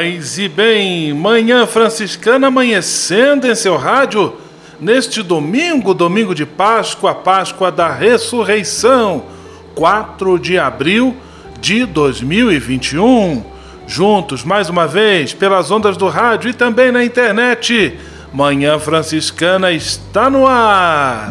Paz e bem, manhã franciscana amanhecendo em seu rádio neste domingo, domingo de Páscoa, Páscoa da Ressurreição, 4 de abril de 2021. Juntos mais uma vez pelas ondas do rádio e também na internet. Manhã Franciscana está no ar.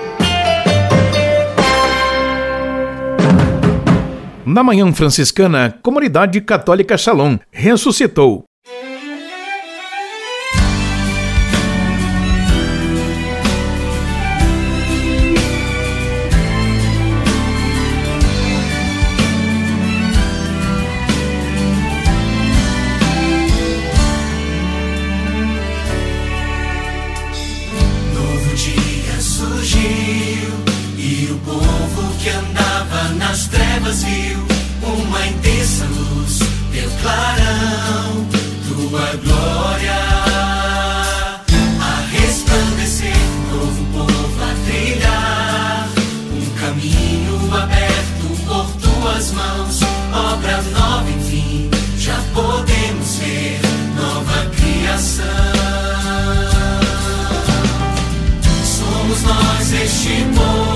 Na Manhã Franciscana, Comunidade Católica Shalom ressuscitou. Trevas viu uma intensa luz, teu clarão, tua glória. A resplandecer, novo povo a trilhar, um caminho aberto por tuas mãos, obra nova, enfim, já podemos ver nova criação. Somos nós este povo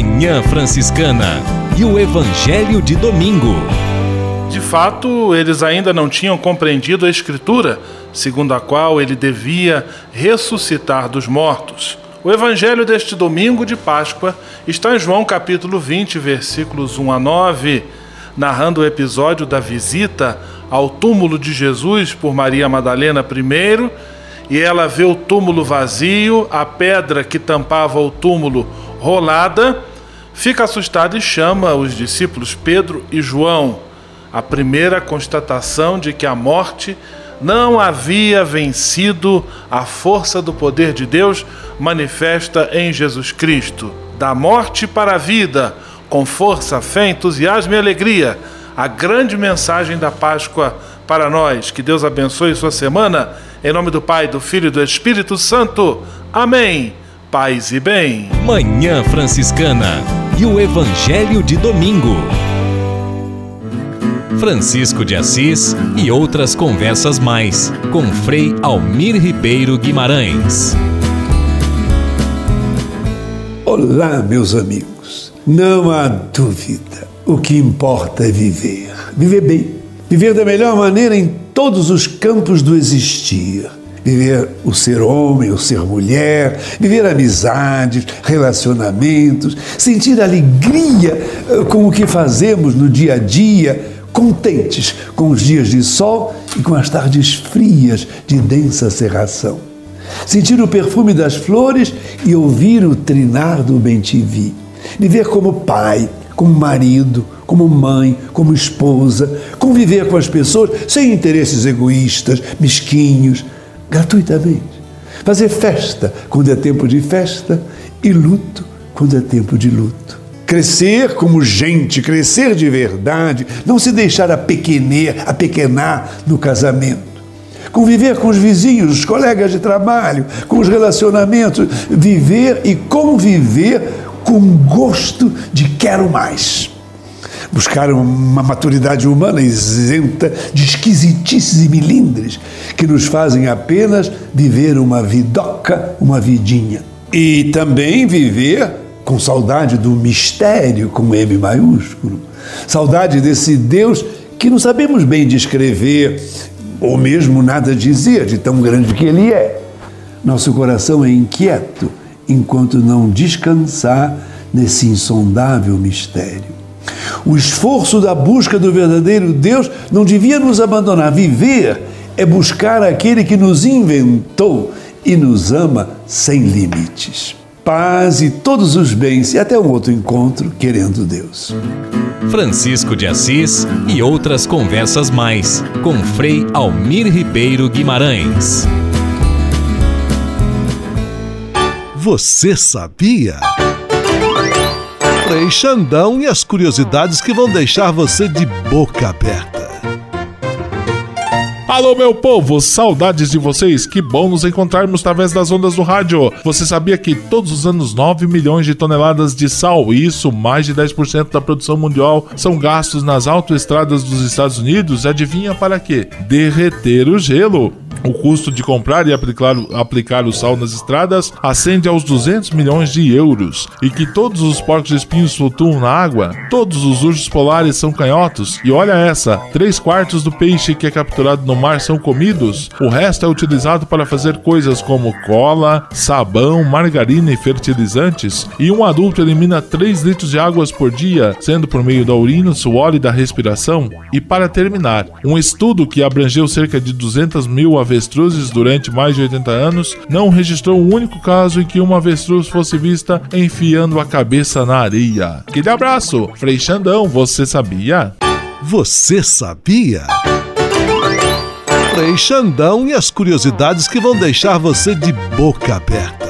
Manhã Franciscana e o Evangelho de Domingo. De fato, eles ainda não tinham compreendido a Escritura, segundo a qual ele devia ressuscitar dos mortos. O evangelho deste domingo de Páscoa está em João capítulo 20, versículos 1 a 9, narrando o episódio da visita ao túmulo de Jesus por Maria Madalena primeiro, e ela vê o túmulo vazio, a pedra que tampava o túmulo rolada, fica assustada e chama os discípulos Pedro e João. A primeira constatação de que a morte não havia vencido a força do poder de Deus manifesta em Jesus Cristo. Da morte para a vida, com força, fé, entusiasmo e alegria, a grande mensagem da Páscoa para nós. Que Deus abençoe sua semana. Em nome do Pai, do Filho e do Espírito Santo. Amém. Paz e bem. Manhã Franciscana e o Evangelho de Domingo. Francisco de Assis e outras conversas mais com Frei Almir Ribeiro Guimarães. Olá, meus amigos. Não há dúvida. O que importa é viver. Viver bem. Viver da melhor maneira em todos os campos do existir. Viver o ser homem, o ser mulher, viver amizades, relacionamentos, sentir alegria eh, com o que fazemos no dia a dia contentes com os dias de sol e com as tardes frias de densa cerração. Sentir o perfume das flores e ouvir o trinar do bem-te-vi. Viver como pai, como marido, como mãe, como esposa, conviver com as pessoas sem interesses egoístas, mesquinhos, gratuitamente. Fazer festa quando é tempo de festa e luto quando é tempo de luto crescer como gente, crescer de verdade, não se deixar apequener, apequenar no casamento. Conviver com os vizinhos, os colegas de trabalho, com os relacionamentos, viver e conviver com gosto de quero mais. Buscar uma maturidade humana isenta de esquisitices e milindres que nos fazem apenas viver uma vidoca, uma vidinha. E também viver com saudade do mistério com M maiúsculo, saudade desse Deus que não sabemos bem descrever ou mesmo nada dizer de tão grande que ele é. Nosso coração é inquieto enquanto não descansar nesse insondável mistério. O esforço da busca do verdadeiro Deus não devia nos abandonar. Viver é buscar aquele que nos inventou e nos ama sem limites paz e todos os bens e até um outro encontro, querendo Deus. Francisco de Assis e outras conversas mais com Frei Almir Ribeiro Guimarães. Você sabia? Frei Xandão e as curiosidades que vão deixar você de boca aberta. Alô, meu povo, saudades de vocês. Que bom nos encontrarmos através das ondas do rádio. Você sabia que todos os anos 9 milhões de toneladas de sal, isso mais de 10% da produção mundial, são gastos nas autoestradas dos Estados Unidos? Adivinha para quê? Derreter o gelo. O custo de comprar e aplicar, aplicar o sal nas estradas ascende aos 200 milhões de euros. E que todos os porcos espinhos flutuam na água? Todos os ursos polares são canhotos? E olha essa: 3 quartos do peixe que é capturado no mar são comidos. O resto é utilizado para fazer coisas como cola, sabão, margarina e fertilizantes. E um adulto elimina 3 litros de águas por dia, sendo por meio da urina, suor e da respiração. E para terminar, um estudo que abrangeu cerca de 200 mil avestruzes durante mais de 80 anos, não registrou um único caso em que uma avestruz fosse vista enfiando a cabeça na areia. Aquele abraço, Frei Xandão, você sabia? Você sabia? Frei Xandão e as curiosidades que vão deixar você de boca aberta.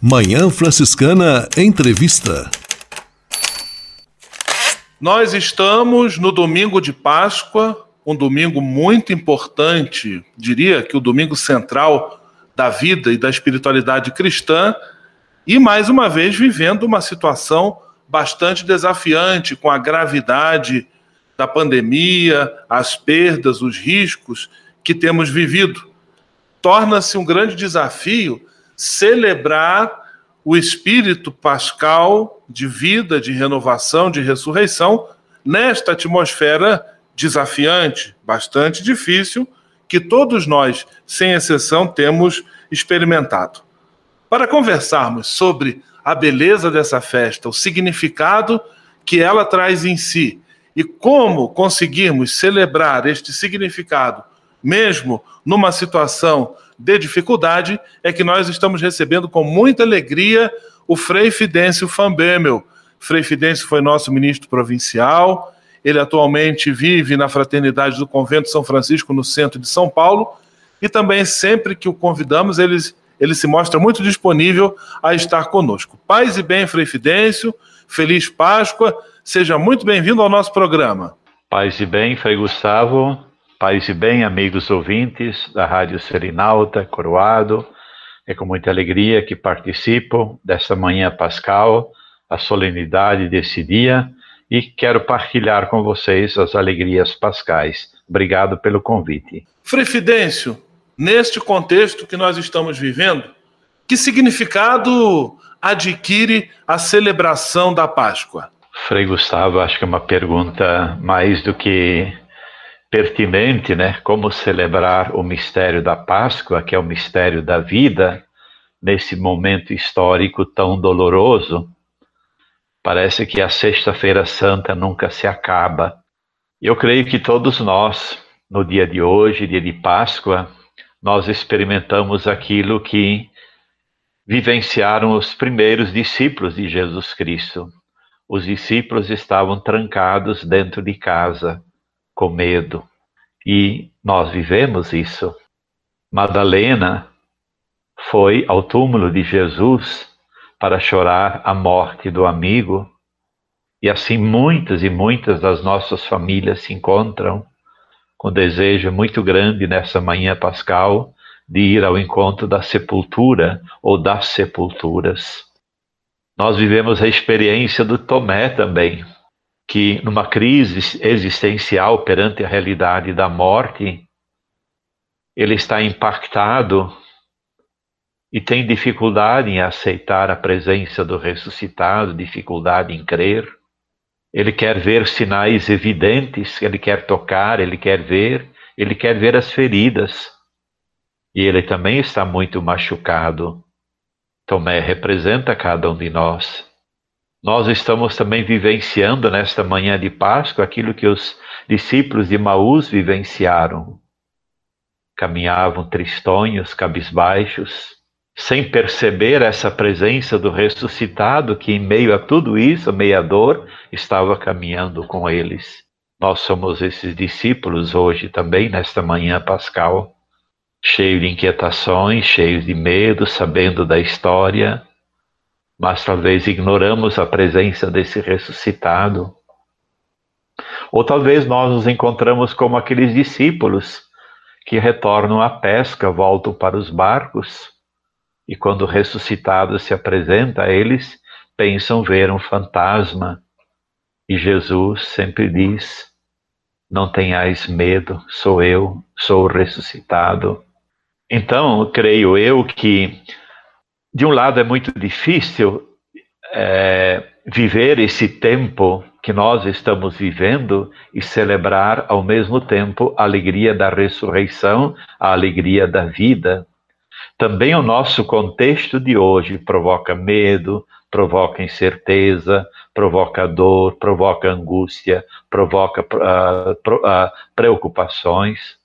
Manhã Franciscana Entrevista. Nós estamos no domingo de Páscoa, um domingo muito importante, diria que o domingo central da vida e da espiritualidade cristã, e mais uma vez vivendo uma situação bastante desafiante com a gravidade da pandemia, as perdas, os riscos que temos vivido. Torna-se um grande desafio celebrar o espírito pascal de vida, de renovação, de ressurreição, nesta atmosfera desafiante, bastante difícil, que todos nós, sem exceção, temos experimentado. Para conversarmos sobre a beleza dessa festa, o significado que ela traz em si e como conseguirmos celebrar este significado, mesmo numa situação de dificuldade, é que nós estamos recebendo com muita alegria o Frei Fidêncio Fambemel. Frei Fidêncio foi nosso ministro provincial, ele atualmente vive na fraternidade do Convento São Francisco, no centro de São Paulo, e também sempre que o convidamos, ele, ele se mostra muito disponível a estar conosco. Paz e bem, Frei Fidêncio, feliz Páscoa, seja muito bem-vindo ao nosso programa. Paz e bem, Frei Gustavo, paz e bem, amigos ouvintes da Rádio Serinalta, Coroado, é com muita alegria que participo desta manhã pascal, a solenidade desse dia, e quero partilhar com vocês as alegrias pascais. Obrigado pelo convite. Frei Fidêncio, neste contexto que nós estamos vivendo, que significado adquire a celebração da Páscoa? Frei Gustavo, acho que é uma pergunta mais do que pertinente, né? Como celebrar o mistério da Páscoa, que é o mistério da vida, nesse momento histórico tão doloroso. Parece que a Sexta-feira Santa nunca se acaba. Eu creio que todos nós, no dia de hoje, dia de Páscoa, nós experimentamos aquilo que vivenciaram os primeiros discípulos de Jesus Cristo. Os discípulos estavam trancados dentro de casa, com medo. E nós vivemos isso. Madalena foi ao túmulo de Jesus para chorar a morte do amigo, e assim muitas e muitas das nossas famílias se encontram com desejo muito grande nessa manhã pascal de ir ao encontro da sepultura ou das sepulturas. Nós vivemos a experiência do Tomé também, que numa crise existencial perante a realidade da morte, ele está impactado e tem dificuldade em aceitar a presença do ressuscitado, dificuldade em crer. Ele quer ver sinais evidentes, ele quer tocar, ele quer ver, ele quer ver as feridas. E ele também está muito machucado. Tomé representa cada um de nós. Nós estamos também vivenciando nesta manhã de Páscoa aquilo que os discípulos de Maús vivenciaram. Caminhavam tristonhos, cabisbaixos, sem perceber essa presença do ressuscitado que, em meio a tudo isso, meia dor, estava caminhando com eles. Nós somos esses discípulos hoje também, nesta manhã pascal, cheios de inquietações, cheios de medo, sabendo da história, mas talvez ignoramos a presença desse ressuscitado. Ou talvez nós nos encontramos como aqueles discípulos que retornam à pesca, voltam para os barcos e quando ressuscitado se apresenta a eles, pensam ver um fantasma. E Jesus sempre diz: Não tenhais medo, sou eu, sou o ressuscitado. Então, creio eu que, de um lado, é muito difícil é, viver esse tempo que nós estamos vivendo e celebrar ao mesmo tempo a alegria da ressurreição, a alegria da vida. Também o nosso contexto de hoje provoca medo, provoca incerteza, provoca dor, provoca angústia, provoca uh, preocupações.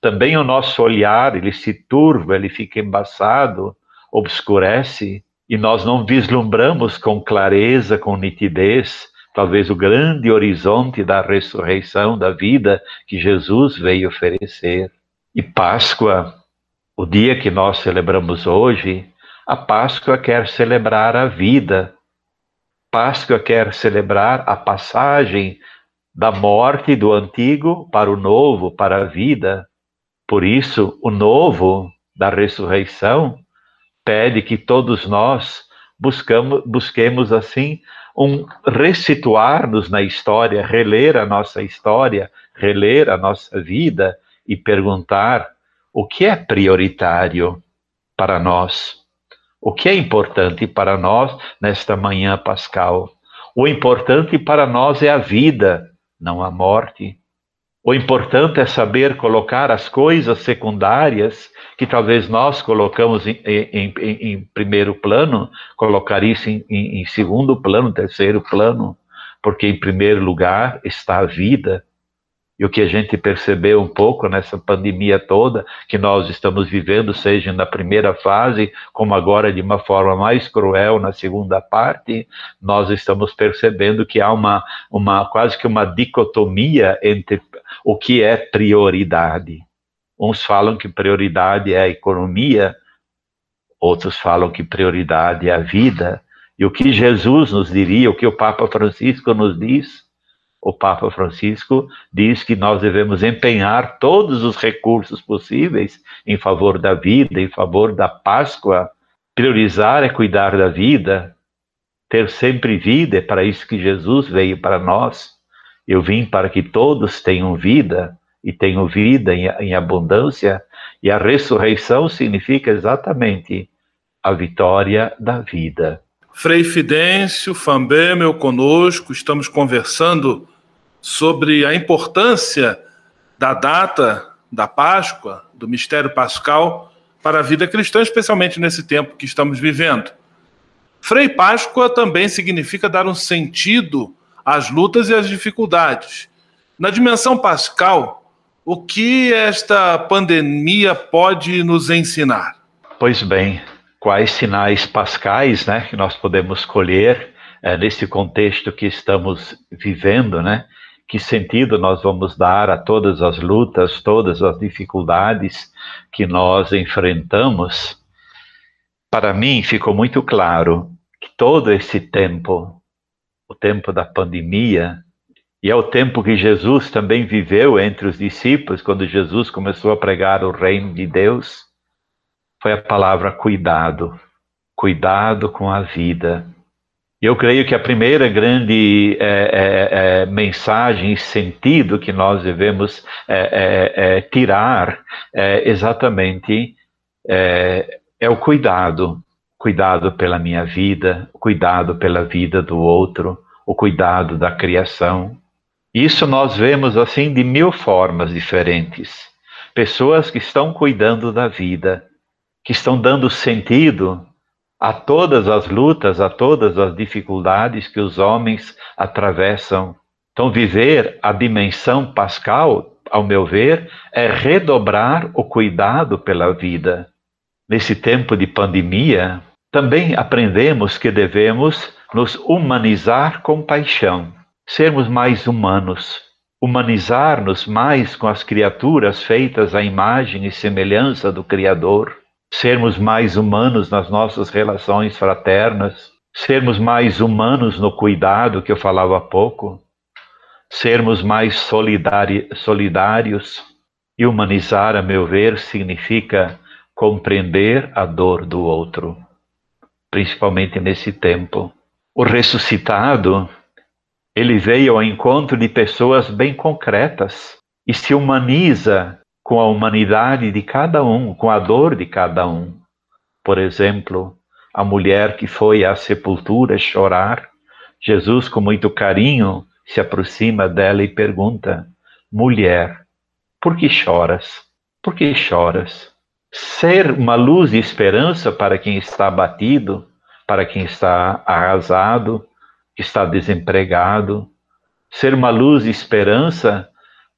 Também o nosso olhar, ele se turva, ele fica embaçado, obscurece, e nós não vislumbramos com clareza, com nitidez, talvez o grande horizonte da ressurreição da vida que Jesus veio oferecer. E Páscoa o dia que nós celebramos hoje, a Páscoa quer celebrar a vida. Páscoa quer celebrar a passagem da morte do antigo para o novo, para a vida. Por isso, o novo da ressurreição pede que todos nós buscamos, busquemos assim um resituar-nos na história, reler a nossa história, reler a nossa vida e perguntar o que é prioritário para nós? O que é importante para nós nesta manhã pascal? O importante para nós é a vida, não a morte. O importante é saber colocar as coisas secundárias que talvez nós colocamos em, em, em, em primeiro plano, colocar isso em segundo plano, terceiro plano, porque em primeiro lugar está a vida, e o que a gente percebeu um pouco nessa pandemia toda que nós estamos vivendo, seja na primeira fase, como agora de uma forma mais cruel na segunda parte, nós estamos percebendo que há uma, uma quase que uma dicotomia entre o que é prioridade. Uns falam que prioridade é a economia, outros falam que prioridade é a vida. E o que Jesus nos diria, o que o Papa Francisco nos diz, o Papa Francisco diz que nós devemos empenhar todos os recursos possíveis em favor da vida, em favor da Páscoa. Priorizar é cuidar da vida, ter sempre vida, é para isso que Jesus veio para nós. Eu vim para que todos tenham vida e tenham vida em, em abundância, e a ressurreição significa exatamente a vitória da vida. Frei Fidêncio, Fambemel conosco, estamos conversando sobre a importância da data da Páscoa, do mistério pascal, para a vida cristã, especialmente nesse tempo que estamos vivendo. Frei Páscoa também significa dar um sentido às lutas e às dificuldades. Na dimensão pascal, o que esta pandemia pode nos ensinar? Pois bem, quais sinais pascais né, que nós podemos colher é, nesse contexto que estamos vivendo, né? Que sentido nós vamos dar a todas as lutas, todas as dificuldades que nós enfrentamos, para mim ficou muito claro que todo esse tempo, o tempo da pandemia, e é o tempo que Jesus também viveu entre os discípulos, quando Jesus começou a pregar o reino de Deus, foi a palavra cuidado. Cuidado com a vida, eu creio que a primeira grande é, é, é, mensagem e sentido que nós devemos é, é, tirar é exatamente é, o cuidado, cuidado pela minha vida, cuidado pela vida do outro, o cuidado da criação. Isso nós vemos assim de mil formas diferentes. Pessoas que estão cuidando da vida, que estão dando sentido a todas as lutas, a todas as dificuldades que os homens atravessam. Então, viver a dimensão pascal, ao meu ver, é redobrar o cuidado pela vida. Nesse tempo de pandemia, também aprendemos que devemos nos humanizar com paixão, sermos mais humanos, humanizar-nos mais com as criaturas feitas à imagem e semelhança do Criador sermos mais humanos nas nossas relações fraternas, sermos mais humanos no cuidado que eu falava há pouco, sermos mais solidários e humanizar, a meu ver, significa compreender a dor do outro, principalmente nesse tempo. O ressuscitado, ele veio ao encontro de pessoas bem concretas e se humaniza com a humanidade de cada um, com a dor de cada um. Por exemplo, a mulher que foi à sepultura chorar, Jesus, com muito carinho, se aproxima dela e pergunta: Mulher, por que choras? Por que choras? Ser uma luz e esperança para quem está abatido, para quem está arrasado, que está desempregado. Ser uma luz e esperança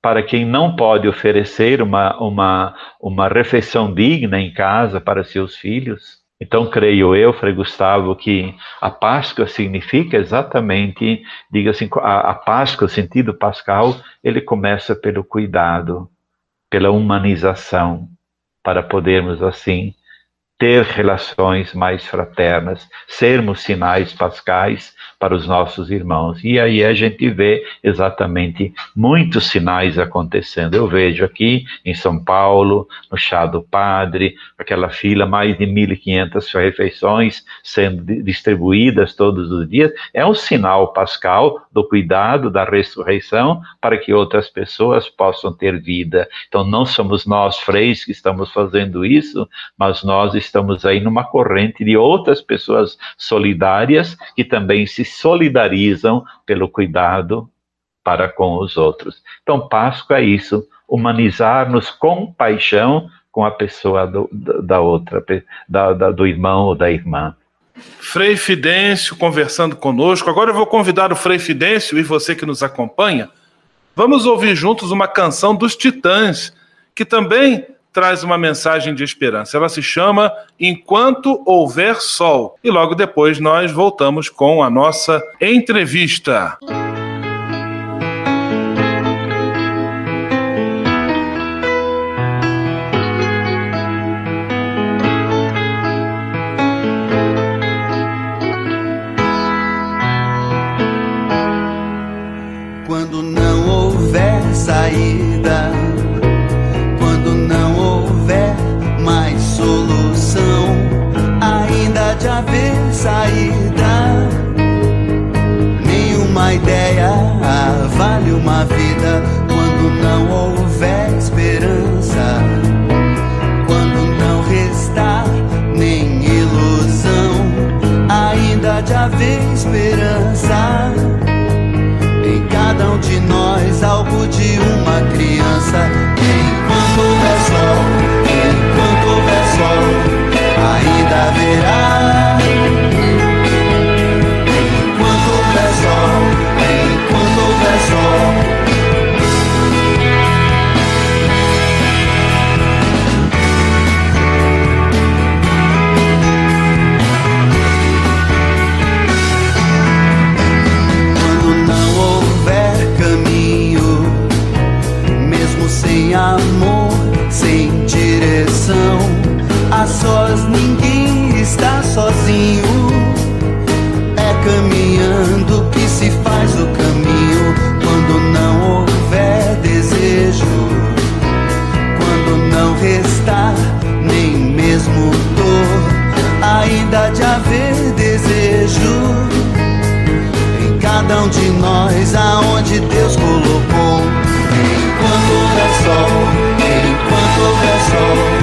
para quem não pode oferecer uma, uma, uma refeição digna em casa para seus filhos. Então, creio eu, Frei Gustavo, que a Páscoa significa exatamente, diga assim, a, a Páscoa, o sentido pascal, ele começa pelo cuidado, pela humanização, para podermos, assim, ter relações mais fraternas, sermos sinais pascais para os nossos irmãos. E aí a gente vê exatamente muitos sinais acontecendo. Eu vejo aqui em São Paulo, no Chá do Padre, aquela fila, mais de 1.500 refeições sendo distribuídas todos os dias. É um sinal pascal do cuidado da ressurreição para que outras pessoas possam ter vida. Então não somos nós, freis, que estamos fazendo isso, mas nós estamos aí numa corrente de outras pessoas solidárias que também se solidarizam pelo cuidado para com os outros. Então, Páscoa é isso, humanizar-nos com paixão com a pessoa do, da outra, da, da, do irmão ou da irmã. Frei Fidêncio conversando conosco. Agora eu vou convidar o Frei Fidêncio e você que nos acompanha. Vamos ouvir juntos uma canção dos Titãs, que também traz uma mensagem de esperança. Ela se chama Enquanto Houver Sol. E logo depois nós voltamos com a nossa entrevista. uma vida quando não amor sem direção. A sós ninguém está sozinho. É caminhando que se faz o caminho quando não houver desejo, quando não restar nem mesmo dor, ainda de haver desejo. Em cada um de nós, aonde Deus colocou coração, enquanto houver sol.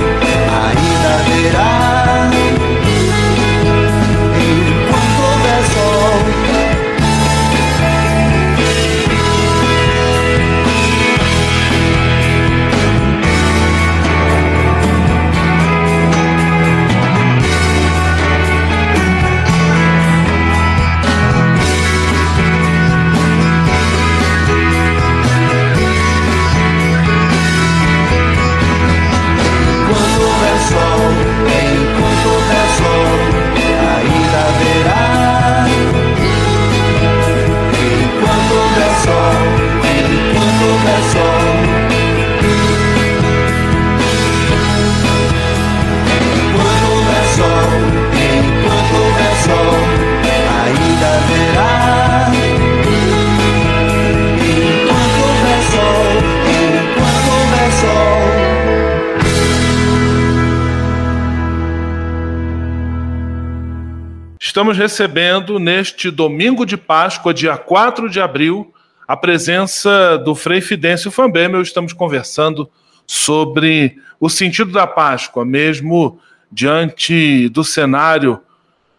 Estamos recebendo neste domingo de Páscoa, dia 4 de abril, a presença do Frei Fidêncio Fambemel. Estamos conversando sobre o sentido da Páscoa, mesmo diante do cenário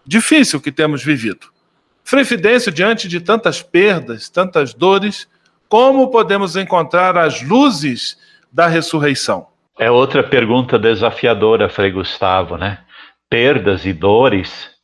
difícil que temos vivido. Frei Fidêncio, diante de tantas perdas, tantas dores, como podemos encontrar as luzes da ressurreição? É outra pergunta desafiadora, Frei Gustavo, né? Perdas e dores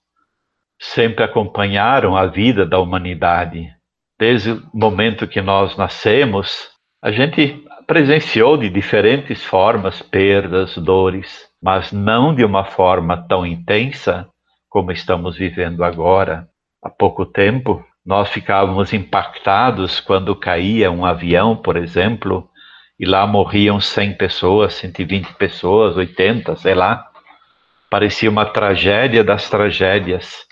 sempre acompanharam a vida da humanidade. Desde o momento que nós nascemos, a gente presenciou de diferentes formas perdas, dores, mas não de uma forma tão intensa como estamos vivendo agora. Há pouco tempo, nós ficávamos impactados quando caía um avião, por exemplo, e lá morriam 100 pessoas, 120 pessoas, 80, sei lá. Parecia uma tragédia das tragédias.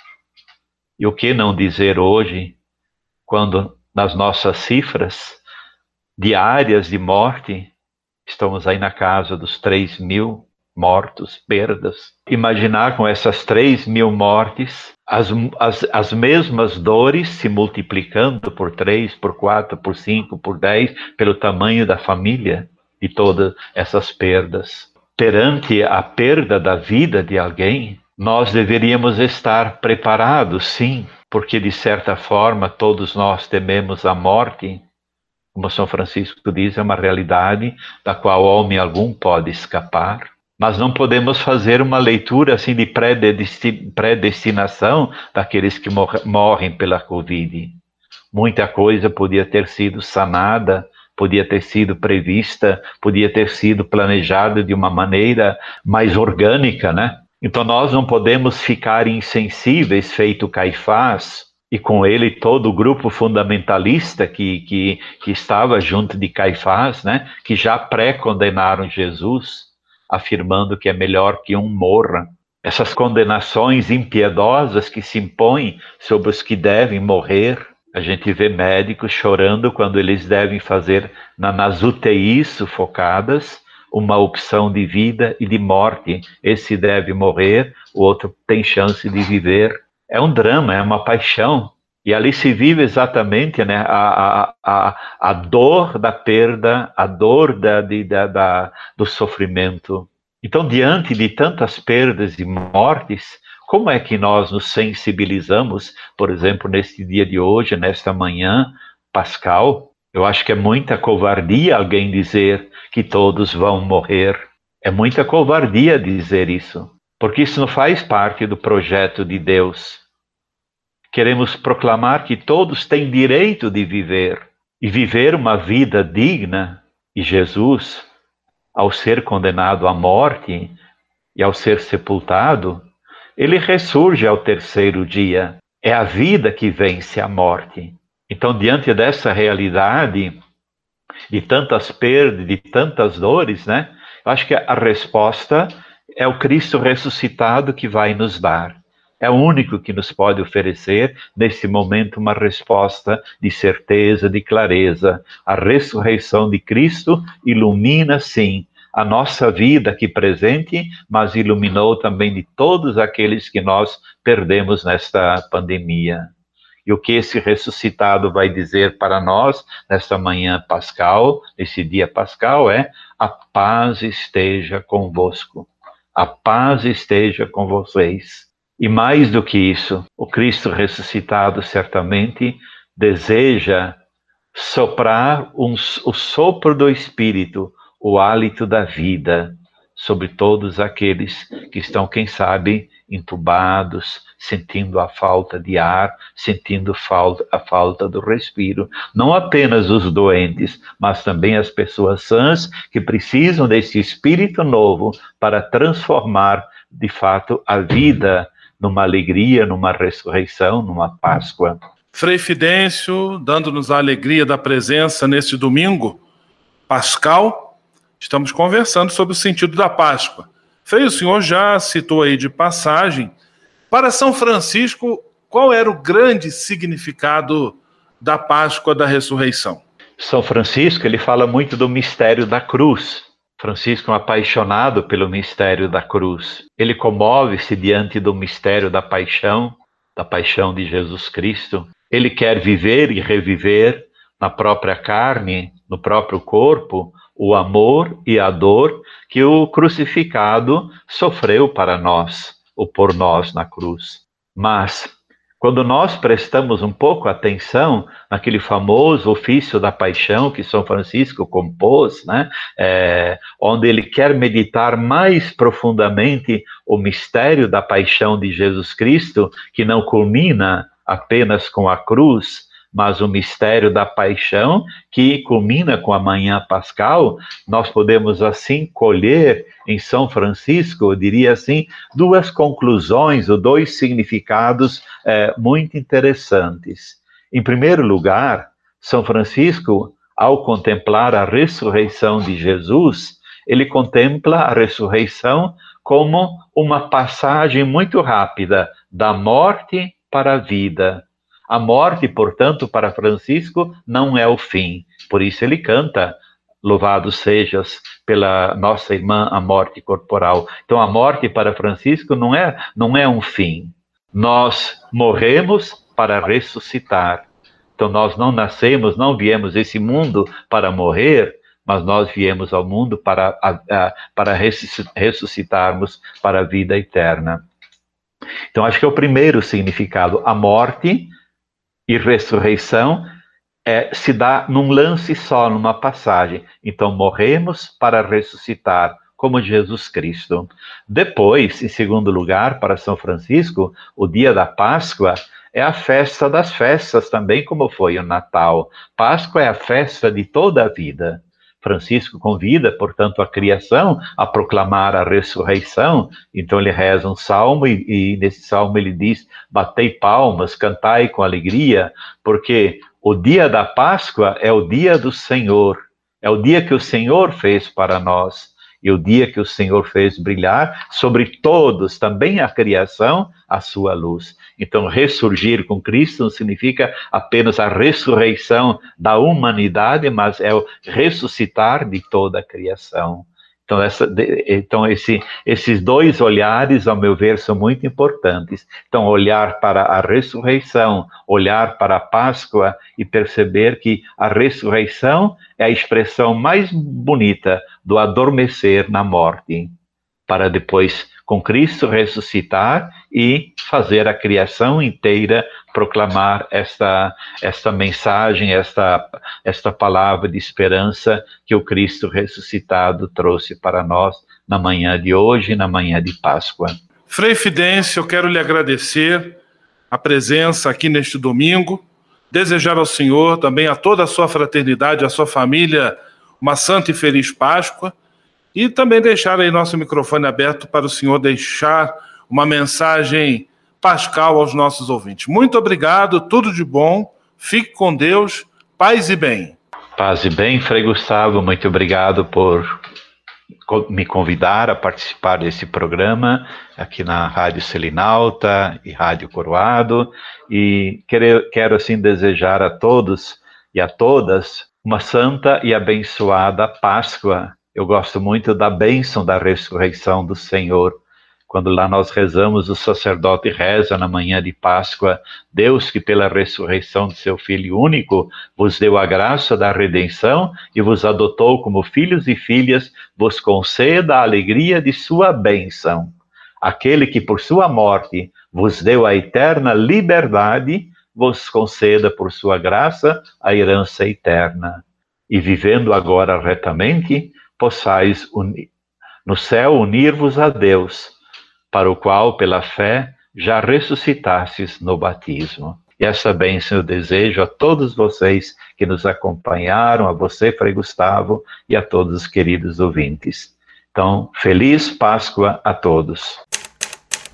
E o que não dizer hoje, quando nas nossas cifras diárias de morte, estamos aí na casa dos 3 mil mortos, perdas. Imaginar com essas 3 mil mortes, as, as, as mesmas dores se multiplicando por 3, por 4, por 5, por 10, pelo tamanho da família de todas essas perdas. perante a perda da vida de alguém, nós deveríamos estar preparados, sim, porque de certa forma todos nós tememos a morte. Como São Francisco diz, é uma realidade da qual homem algum pode escapar. Mas não podemos fazer uma leitura assim de predestinação daqueles que morrem pela Covid. Muita coisa podia ter sido sanada, podia ter sido prevista, podia ter sido planejada de uma maneira mais orgânica, né? Então nós não podemos ficar insensíveis, feito Caifás, e com ele todo o grupo fundamentalista que, que, que estava junto de Caifás, né? Que já pré-condenaram Jesus afirmando que é melhor que um morra. Essas condenações impiedosas que se impõem sobre os que devem morrer. A gente vê médicos chorando quando eles devem fazer nas UTIs sufocadas uma opção de vida e de morte. Esse deve morrer, o outro tem chance de viver. É um drama, é uma paixão e ali se vive exatamente né, a, a, a, dor da perda, a dor da, de, da, da, do sofrimento. Então, diante de tantas perdas e mortes, como é que nós nos sensibilizamos, por exemplo, neste dia de hoje, nesta manhã pascal? Eu acho que é muita covardia alguém dizer que todos vão morrer. É muita covardia dizer isso, porque isso não faz parte do projeto de Deus. Queremos proclamar que todos têm direito de viver e viver uma vida digna. E Jesus, ao ser condenado à morte e ao ser sepultado, ele ressurge ao terceiro dia. É a vida que vence a morte. Então, diante dessa realidade, de tantas perdas, de tantas dores, né? Eu acho que a resposta é o Cristo ressuscitado que vai nos dar é o único que nos pode oferecer, nesse momento, uma resposta de certeza, de clareza. A ressurreição de Cristo ilumina, sim, a nossa vida aqui presente, mas iluminou também de todos aqueles que nós perdemos nesta pandemia. E o que esse ressuscitado vai dizer para nós nesta manhã pascal, nesse dia pascal, é: a paz esteja convosco, a paz esteja com vocês. E mais do que isso, o Cristo ressuscitado certamente deseja soprar um, o sopro do Espírito, o hálito da vida sobre todos aqueles que estão, quem sabe, entubados, sentindo a falta de ar, sentindo falta, a falta do respiro. Não apenas os doentes, mas também as pessoas sãs que precisam desse espírito novo para transformar, de fato, a vida numa alegria, numa ressurreição, numa Páscoa. Frei Fidêncio, dando-nos a alegria da presença neste domingo pascal, estamos conversando sobre o sentido da Páscoa. Frei, o senhor já citou aí de passagem, para São Francisco, qual era o grande significado da Páscoa da ressurreição? São Francisco, ele fala muito do mistério da cruz. Francisco é um apaixonado pelo mistério da cruz. Ele comove-se diante do mistério da paixão, da paixão de Jesus Cristo. Ele quer viver e reviver na própria carne, no próprio corpo, o amor e a dor que o crucificado sofreu para nós, ou por nós na cruz. Mas quando nós prestamos um pouco atenção naquele famoso ofício da paixão que São Francisco compôs, né, é, onde ele quer meditar mais profundamente o mistério da paixão de Jesus Cristo, que não culmina apenas com a cruz, mas o mistério da paixão, que culmina com a manhã pascal, nós podemos assim colher em São Francisco, eu diria assim, duas conclusões ou dois significados é, muito interessantes. Em primeiro lugar, São Francisco, ao contemplar a ressurreição de Jesus, ele contempla a ressurreição como uma passagem muito rápida da morte para a vida a morte, portanto, para Francisco não é o fim. Por isso ele canta: Louvado sejas pela nossa irmã a morte corporal. Então a morte para Francisco não é não é um fim. Nós morremos para ressuscitar. Então nós não nascemos, não viemos esse mundo para morrer, mas nós viemos ao mundo para, para ressuscitarmos para a vida eterna. Então, acho que é o primeiro significado. A morte e ressurreição é, se dá num lance só, numa passagem. Então, morremos para ressuscitar, como Jesus Cristo. Depois, em segundo lugar, para São Francisco, o dia da Páscoa é a festa das festas, também como foi o Natal. Páscoa é a festa de toda a vida. Francisco convida, portanto, a criação a proclamar a ressurreição. Então ele reza um salmo e, e, nesse salmo ele diz: Batei palmas, cantai com alegria, porque o dia da Páscoa é o dia do Senhor, é o dia que o Senhor fez para nós e o dia que o Senhor fez brilhar sobre todos, também a criação, a sua luz. Então, ressurgir com Cristo não significa apenas a ressurreição da humanidade, mas é o ressuscitar de toda a criação. Então, essa, então esse, esses dois olhares, ao meu ver, são muito importantes. Então, olhar para a ressurreição, olhar para a Páscoa e perceber que a ressurreição é a expressão mais bonita do adormecer na morte, para depois com Cristo ressuscitar e fazer a criação inteira proclamar esta, esta mensagem, esta, esta palavra de esperança que o Cristo ressuscitado trouxe para nós na manhã de hoje, na manhã de Páscoa. Frei Fidêncio, eu quero lhe agradecer a presença aqui neste domingo, desejar ao Senhor, também a toda a sua fraternidade, a sua família, uma santa e feliz Páscoa e também deixar aí nosso microfone aberto para o senhor deixar uma mensagem pascal aos nossos ouvintes. Muito obrigado, tudo de bom, fique com Deus, paz e bem. Paz e bem, Frei Gustavo, muito obrigado por me convidar a participar desse programa aqui na Rádio Selinalta e Rádio Coroado e quero, quero assim desejar a todos e a todas uma santa e abençoada Páscoa eu gosto muito da bênção da ressurreição do Senhor. Quando lá nós rezamos, o sacerdote reza na manhã de Páscoa: Deus, que pela ressurreição de seu Filho único vos deu a graça da redenção e vos adotou como filhos e filhas, vos conceda a alegria de sua bênção. Aquele que por sua morte vos deu a eterna liberdade, vos conceda por sua graça a herança eterna. E vivendo agora retamente, possais no céu unir-vos a Deus, para o qual, pela fé, já ressuscitastes no batismo. E essa bênção eu desejo a todos vocês que nos acompanharam, a você, Frei Gustavo, e a todos os queridos ouvintes. Então, feliz Páscoa a todos.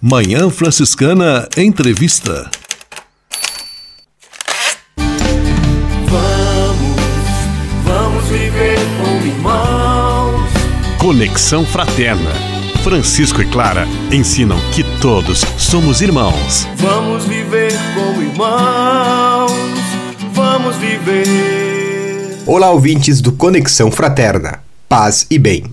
Manhã Franciscana Entrevista. Conexão Fraterna. Francisco e Clara ensinam que todos somos irmãos. Vamos viver como irmãos. Vamos viver. Olá, ouvintes do Conexão Fraterna. Paz e bem.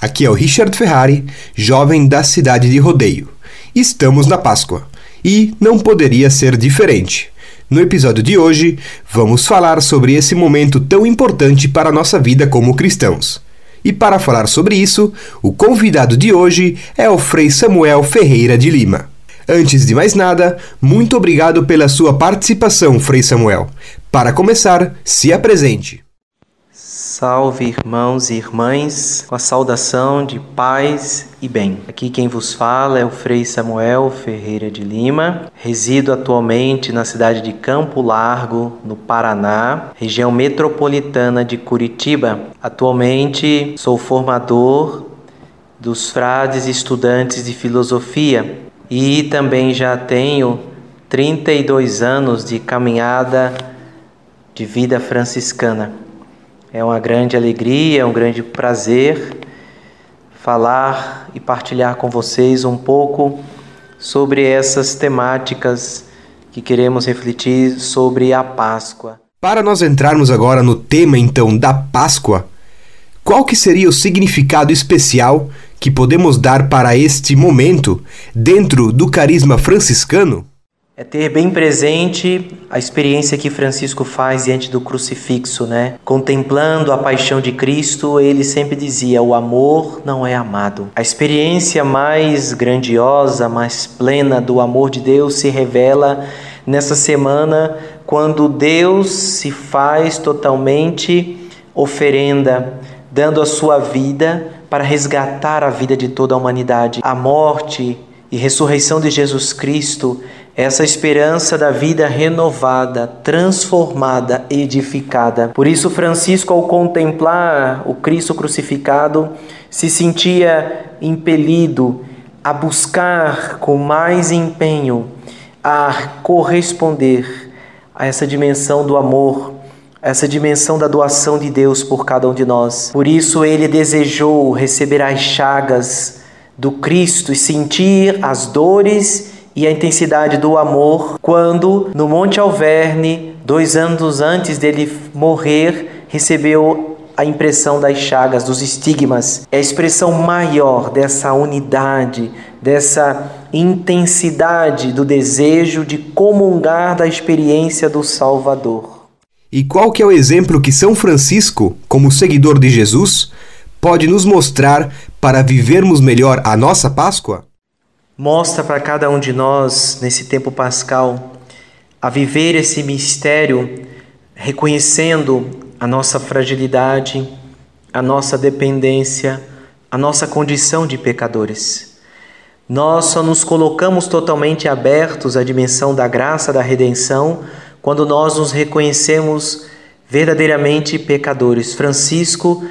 Aqui é o Richard Ferrari, jovem da cidade de Rodeio. Estamos na Páscoa e não poderia ser diferente. No episódio de hoje, vamos falar sobre esse momento tão importante para a nossa vida como cristãos. E para falar sobre isso, o convidado de hoje é o Frei Samuel Ferreira de Lima. Antes de mais nada, muito obrigado pela sua participação, Frei Samuel. Para começar, se apresente. Salve irmãos e irmãs, com a saudação de paz e bem. Aqui quem vos fala é o Frei Samuel Ferreira de Lima. Resido atualmente na cidade de Campo Largo, no Paraná, região metropolitana de Curitiba. Atualmente sou formador dos frades estudantes de filosofia e também já tenho 32 anos de caminhada de vida franciscana. É uma grande alegria, é um grande prazer falar e partilhar com vocês um pouco sobre essas temáticas que queremos refletir sobre a Páscoa. Para nós entrarmos agora no tema então da Páscoa, qual que seria o significado especial que podemos dar para este momento dentro do carisma franciscano? É ter bem presente a experiência que Francisco faz diante do crucifixo, né? Contemplando a paixão de Cristo, ele sempre dizia: o amor não é amado. A experiência mais grandiosa, mais plena do amor de Deus se revela nessa semana quando Deus se faz totalmente oferenda, dando a sua vida para resgatar a vida de toda a humanidade. A morte e ressurreição de Jesus Cristo essa esperança da vida renovada, transformada, edificada. Por isso, Francisco, ao contemplar o Cristo crucificado, se sentia impelido a buscar com mais empenho, a corresponder a essa dimensão do amor, essa dimensão da doação de Deus por cada um de nós. Por isso, ele desejou receber as chagas do Cristo e sentir as dores e a intensidade do amor quando, no Monte Alverne, dois anos antes dele morrer, recebeu a impressão das chagas, dos estigmas. É a expressão maior dessa unidade, dessa intensidade do desejo de comungar da experiência do Salvador. E qual que é o exemplo que São Francisco, como seguidor de Jesus, pode nos mostrar para vivermos melhor a nossa Páscoa? Mostra para cada um de nós, nesse tempo pascal, a viver esse mistério reconhecendo a nossa fragilidade, a nossa dependência, a nossa condição de pecadores. Nós só nos colocamos totalmente abertos à dimensão da graça da redenção quando nós nos reconhecemos verdadeiramente pecadores. Francisco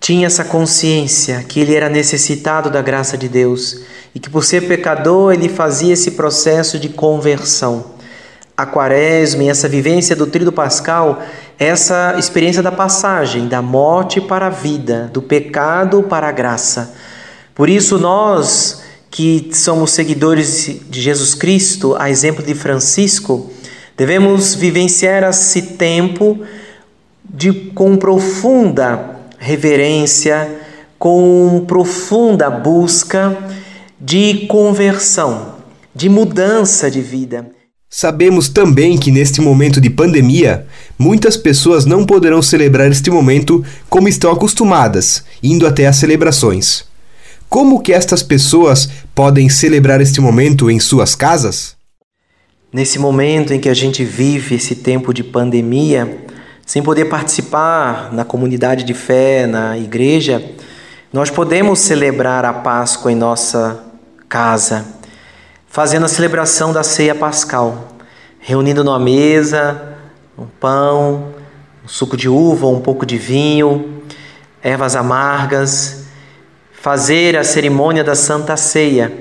tinha essa consciência que ele era necessitado da graça de Deus e que por ser pecador ele fazia esse processo de conversão. A quaresma e essa vivência do tríduo pascal, essa experiência da passagem da morte para a vida, do pecado para a graça. Por isso nós que somos seguidores de Jesus Cristo, a exemplo de Francisco, devemos vivenciar esse tempo de com profunda reverência, com profunda busca de conversão, de mudança de vida. Sabemos também que neste momento de pandemia, muitas pessoas não poderão celebrar este momento como estão acostumadas, indo até as celebrações. Como que estas pessoas podem celebrar este momento em suas casas? Nesse momento em que a gente vive esse tempo de pandemia, sem poder participar na comunidade de fé, na igreja, nós podemos celebrar a Páscoa em nossa casa, fazendo a celebração da ceia pascal, reunindo numa mesa um pão, um suco de uva, um pouco de vinho, ervas amargas, fazer a cerimônia da Santa Ceia,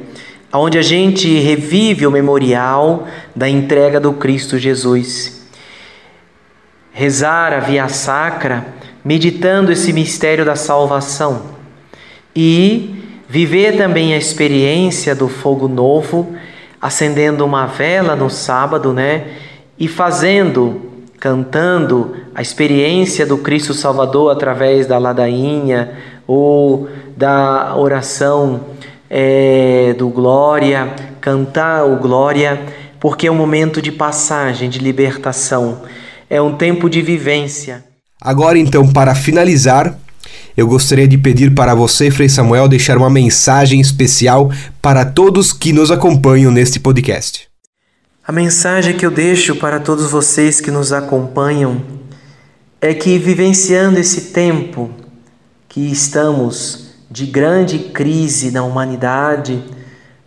onde a gente revive o memorial da entrega do Cristo Jesus. Rezar a via sacra, meditando esse mistério da salvação e Viver também a experiência do fogo novo, acendendo uma vela no sábado, né? E fazendo, cantando a experiência do Cristo Salvador através da ladainha ou da oração é, do Glória, cantar o Glória, porque é um momento de passagem, de libertação, é um tempo de vivência. Agora, então, para finalizar, eu gostaria de pedir para você, Frei Samuel, deixar uma mensagem especial para todos que nos acompanham neste podcast. A mensagem que eu deixo para todos vocês que nos acompanham é que, vivenciando esse tempo que estamos de grande crise na humanidade,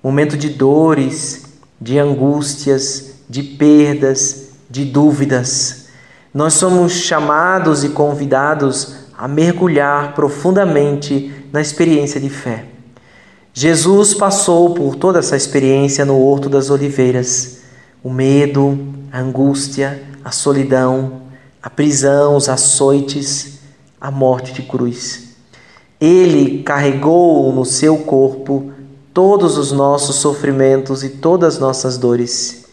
momento de dores, de angústias, de perdas, de dúvidas, nós somos chamados e convidados a mergulhar profundamente na experiência de fé. Jesus passou por toda essa experiência no Horto das Oliveiras. O medo, a angústia, a solidão, a prisão, os açoites, a morte de cruz. Ele carregou no seu corpo todos os nossos sofrimentos e todas as nossas dores.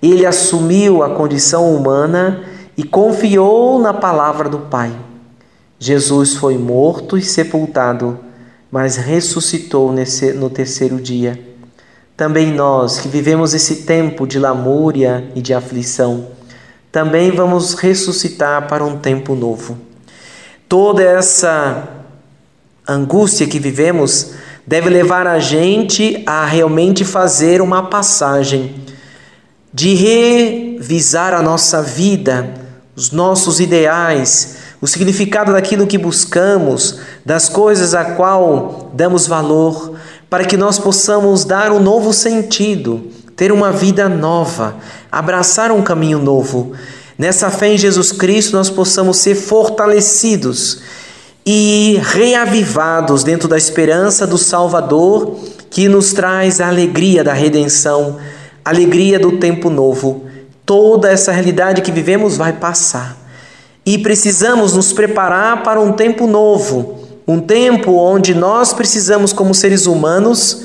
Ele assumiu a condição humana e confiou na palavra do Pai. Jesus foi morto e sepultado, mas ressuscitou no terceiro dia. também nós que vivemos esse tempo de lamúria e de aflição, também vamos ressuscitar para um tempo novo. Toda essa angústia que vivemos deve levar a gente a realmente fazer uma passagem de revisar a nossa vida, os nossos ideais, o significado daquilo que buscamos, das coisas a qual damos valor, para que nós possamos dar um novo sentido, ter uma vida nova, abraçar um caminho novo. Nessa fé em Jesus Cristo, nós possamos ser fortalecidos e reavivados dentro da esperança do Salvador que nos traz a alegria da redenção, alegria do tempo novo. Toda essa realidade que vivemos vai passar e precisamos nos preparar para um tempo novo, um tempo onde nós precisamos, como seres humanos,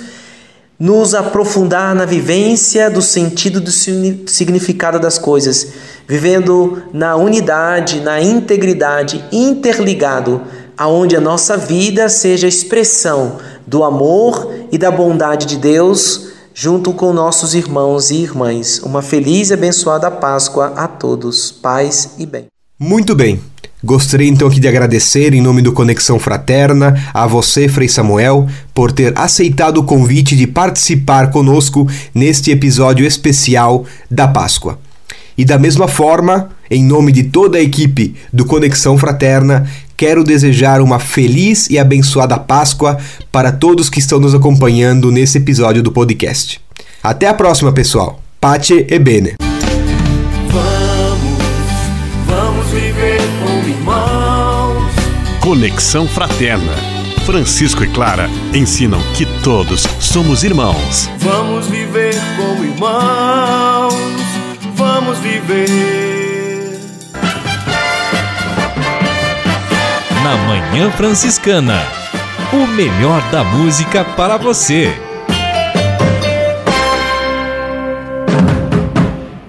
nos aprofundar na vivência do sentido do significado das coisas, vivendo na unidade, na integridade, interligado aonde a nossa vida seja expressão do amor e da bondade de Deus junto com nossos irmãos e irmãs. Uma feliz e abençoada Páscoa a todos. Paz e bem. Muito bem. Gostaria então aqui de agradecer, em nome do Conexão Fraterna, a você, Frei Samuel, por ter aceitado o convite de participar conosco neste episódio especial da Páscoa. E da mesma forma, em nome de toda a equipe do Conexão Fraterna, quero desejar uma feliz e abençoada Páscoa para todos que estão nos acompanhando nesse episódio do podcast. Até a próxima, pessoal. Pace e bene. Conexão Fraterna. Francisco e Clara ensinam que todos somos irmãos. Vamos viver como irmãos. Vamos viver. na Manhã Franciscana. O melhor da música para você.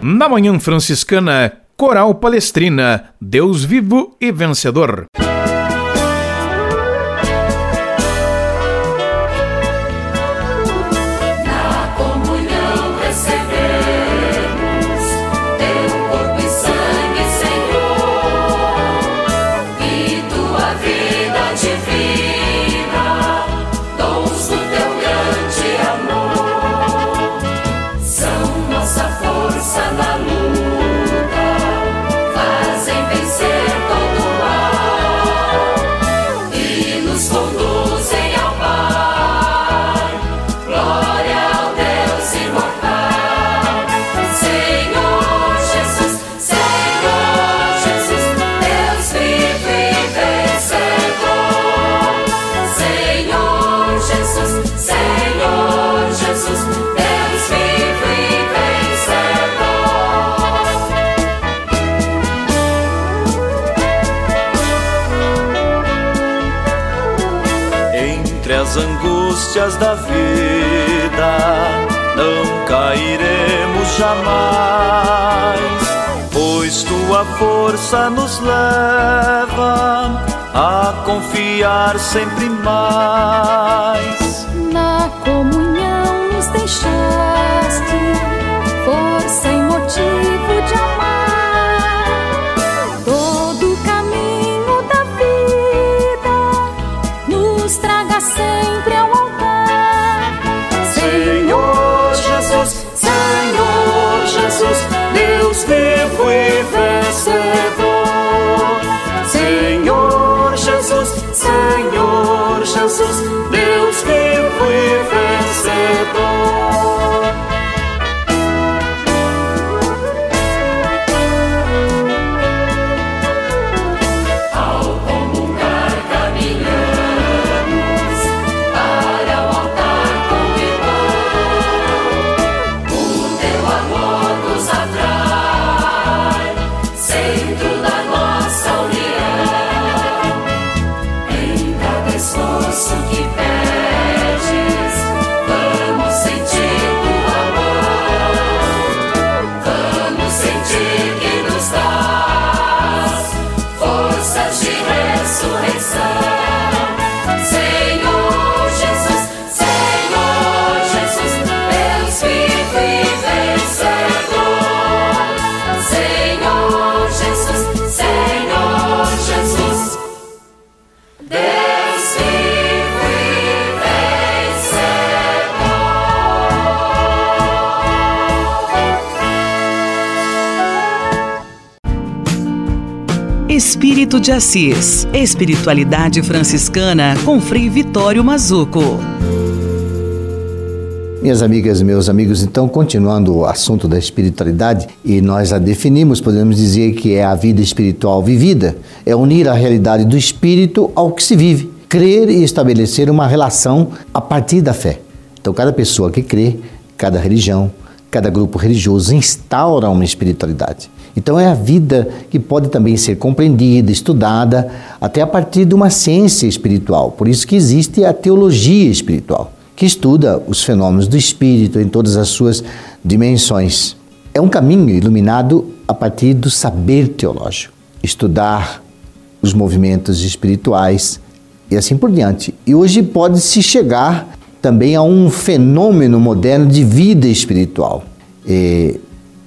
Na Manhã Franciscana, Coral Palestrina, Deus vivo e vencedor. Angústias da vida, não cairemos jamais, pois tua força nos leva a confiar sempre mais. Na comunhão nos deixaste força e motivo de amar. Sempre Senhor De Assis. Espiritualidade franciscana com Frei Vitório Mazuco. Minhas amigas, meus amigos, então, continuando o assunto da espiritualidade, e nós a definimos, podemos dizer que é a vida espiritual vivida, é unir a realidade do espírito ao que se vive, crer e estabelecer uma relação a partir da fé. Então, cada pessoa que crê, cada religião, cada grupo religioso instaura uma espiritualidade. Então é a vida que pode também ser compreendida, estudada, até a partir de uma ciência espiritual. Por isso que existe a teologia espiritual, que estuda os fenômenos do espírito em todas as suas dimensões. É um caminho iluminado a partir do saber teológico, estudar os movimentos espirituais e assim por diante. E hoje pode-se chegar também a um fenômeno moderno de vida espiritual. E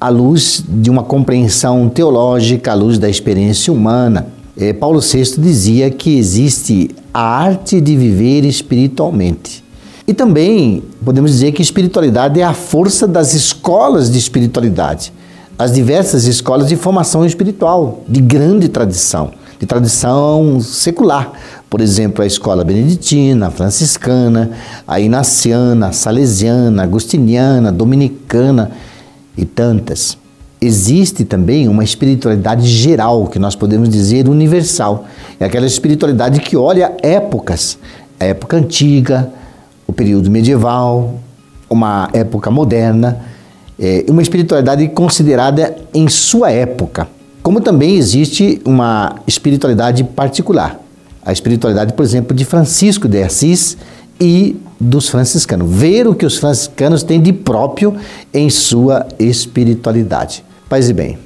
à luz de uma compreensão teológica, à luz da experiência humana. É, Paulo VI dizia que existe a arte de viver espiritualmente. E também podemos dizer que espiritualidade é a força das escolas de espiritualidade, as diversas escolas de formação espiritual, de grande tradição, de tradição secular. Por exemplo, a escola beneditina, franciscana, a inaciana, salesiana, a agustiniana, a dominicana e tantas. Existe também uma espiritualidade geral, que nós podemos dizer universal. É aquela espiritualidade que olha épocas, a época antiga, o período medieval, uma época moderna, é uma espiritualidade considerada em sua época. Como também existe uma espiritualidade particular. A espiritualidade, por exemplo, de Francisco de Assis e dos franciscanos, ver o que os franciscanos têm de próprio em sua espiritualidade. Paz e bem.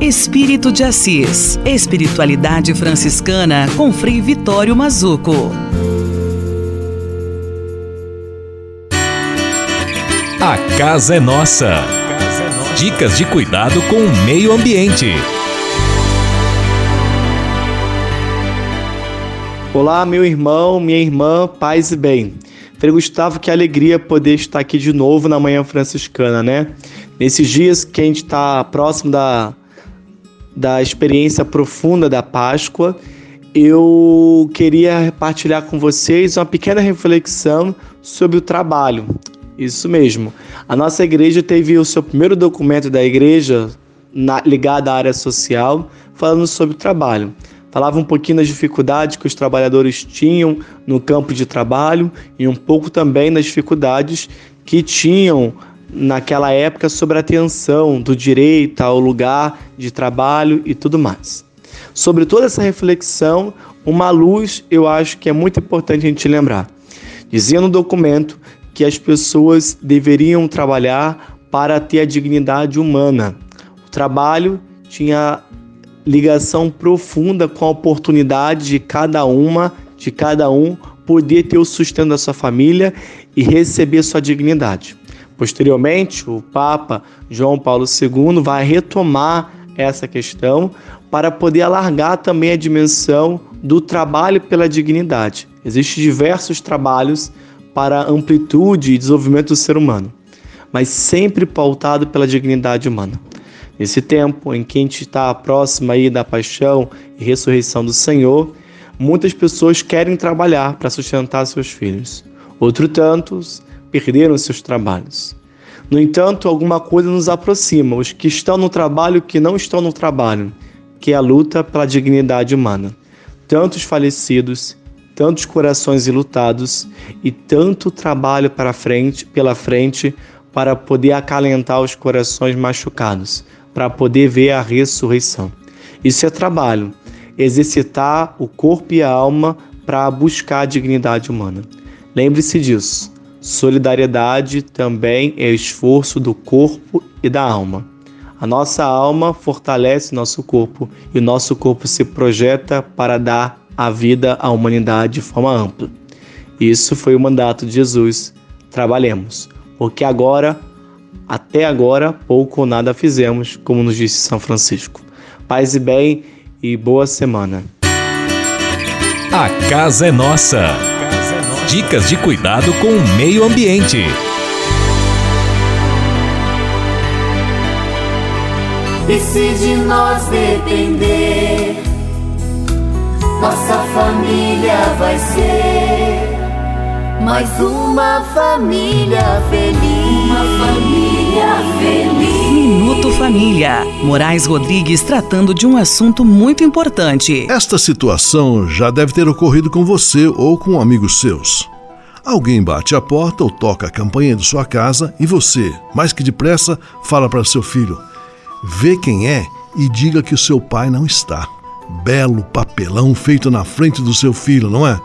Espírito de Assis, Espiritualidade Franciscana com Frei Vitório Mazuco. A casa é nossa. Dicas de cuidado com o meio ambiente. Olá, meu irmão, minha irmã, paz e bem. Frei Gustavo, que alegria poder estar aqui de novo na Manhã Franciscana, né? Nesses dias que a gente está próximo da, da experiência profunda da Páscoa, eu queria partilhar com vocês uma pequena reflexão sobre o trabalho. Isso mesmo. A nossa igreja teve o seu primeiro documento da igreja ligado à área social, falando sobre o trabalho falava um pouquinho das dificuldades que os trabalhadores tinham no campo de trabalho e um pouco também das dificuldades que tinham naquela época sobre a atenção do direito ao lugar de trabalho e tudo mais. Sobre toda essa reflexão, uma luz eu acho que é muito importante a gente lembrar. Dizia no documento que as pessoas deveriam trabalhar para ter a dignidade humana. O trabalho tinha ligação profunda com a oportunidade de cada uma, de cada um poder ter o sustento da sua família e receber sua dignidade. Posteriormente, o Papa João Paulo II vai retomar essa questão para poder alargar também a dimensão do trabalho pela dignidade. Existem diversos trabalhos para amplitude e desenvolvimento do ser humano, mas sempre pautado pela dignidade humana. Nesse tempo em que a gente está próximo aí da paixão e ressurreição do Senhor, muitas pessoas querem trabalhar para sustentar seus filhos. Outros tantos perderam seus trabalhos. No entanto, alguma coisa nos aproxima, os que estão no trabalho e que não estão no trabalho, que é a luta pela dignidade humana. Tantos falecidos, tantos corações ilutados e tanto trabalho para frente, pela frente para poder acalentar os corações machucados, para poder ver a ressurreição. Isso é trabalho, exercitar o corpo e a alma para buscar a dignidade humana. Lembre-se disso. Solidariedade também é esforço do corpo e da alma. A nossa alma fortalece nosso corpo e o nosso corpo se projeta para dar a vida à humanidade de forma ampla. Isso foi o mandato de Jesus. Trabalhemos, porque agora até agora, pouco ou nada fizemos, como nos disse São Francisco. Paz e bem e boa semana. A casa é nossa. Dicas de cuidado com o meio ambiente. E se de nós depender, nossa família vai ser mais uma família feliz. Uma família Família. Moraes Rodrigues tratando de um assunto muito importante. Esta situação já deve ter ocorrido com você ou com amigos seus. Alguém bate a porta ou toca a campainha de sua casa e você, mais que depressa, fala para seu filho: vê quem é e diga que o seu pai não está. Belo papelão feito na frente do seu filho, não é?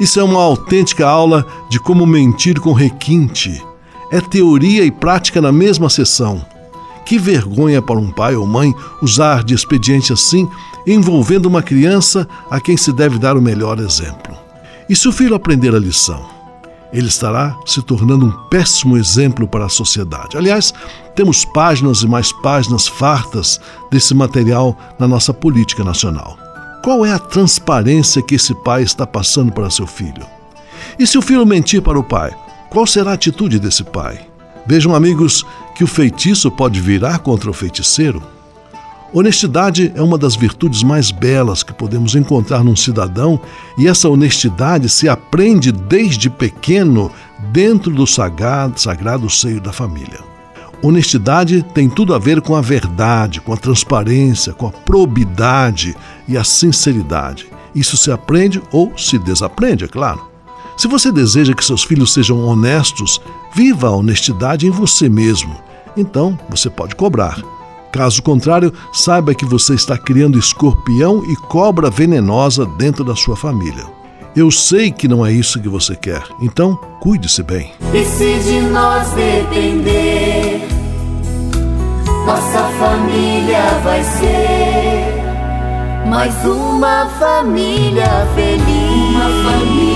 Isso é uma autêntica aula de como mentir com requinte. É teoria e prática na mesma sessão. Que vergonha para um pai ou mãe usar de expediente assim, envolvendo uma criança a quem se deve dar o melhor exemplo. E se o filho aprender a lição? ele estará se tornando um péssimo exemplo para a sociedade. Aliás, temos páginas e mais páginas fartas desse material na nossa política nacional. Qual é a transparência que esse pai está passando para seu filho? E se o filho mentir para o pai, qual será a atitude desse pai? Vejam, amigos, que o feitiço pode virar contra o feiticeiro. Honestidade é uma das virtudes mais belas que podemos encontrar num cidadão, e essa honestidade se aprende desde pequeno dentro do sagrado, sagrado seio da família. Honestidade tem tudo a ver com a verdade, com a transparência, com a probidade e a sinceridade. Isso se aprende ou se desaprende, é claro. Se você deseja que seus filhos sejam honestos, viva a honestidade em você mesmo. Então você pode cobrar. Caso contrário, saiba que você está criando escorpião e cobra venenosa dentro da sua família. Eu sei que não é isso que você quer, então cuide-se bem. E se de nós depender, nossa família vai ser mais uma família feliz. Uma família.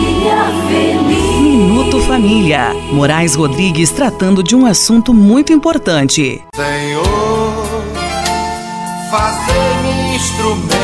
Minuto Família. Moraes Rodrigues tratando de um assunto muito importante. Senhor fazer-me instrumento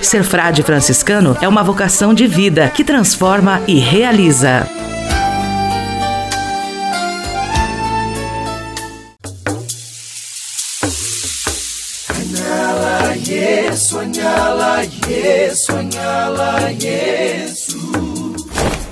Ser frade franciscano é uma vocação de vida que transforma e realiza. Anyala Yesu, anyala Yesu, anyala Yesu.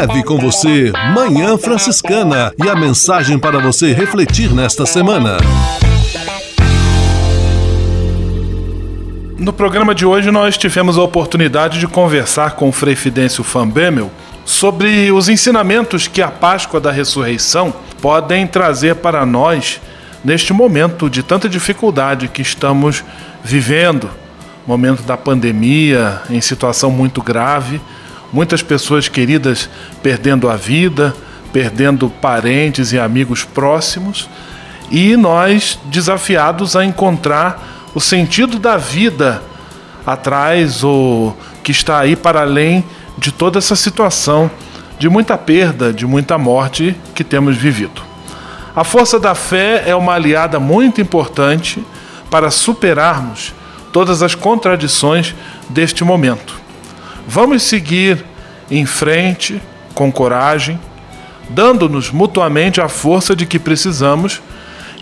Leve com você Manhã Franciscana e a mensagem para você refletir nesta semana. No programa de hoje nós tivemos a oportunidade de conversar com o Frei Fidêncio Fambemel sobre os ensinamentos que a Páscoa da Ressurreição podem trazer para nós neste momento de tanta dificuldade que estamos vivendo, momento da pandemia, em situação muito grave, muitas pessoas queridas perdendo a vida, perdendo parentes e amigos próximos, e nós desafiados a encontrar o sentido da vida atrás ou que está aí para além de toda essa situação de muita perda, de muita morte que temos vivido. A força da fé é uma aliada muito importante para superarmos todas as contradições deste momento. Vamos seguir em frente com coragem, dando-nos mutuamente a força de que precisamos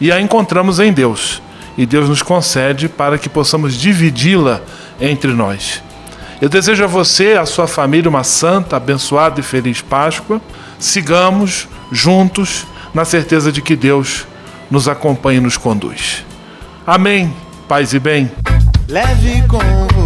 e a encontramos em Deus. E Deus nos concede para que possamos dividi-la entre nós. Eu desejo a você e a sua família uma santa, abençoada e feliz Páscoa. Sigamos juntos na certeza de que Deus nos acompanha e nos conduz. Amém. Paz e bem. Leve com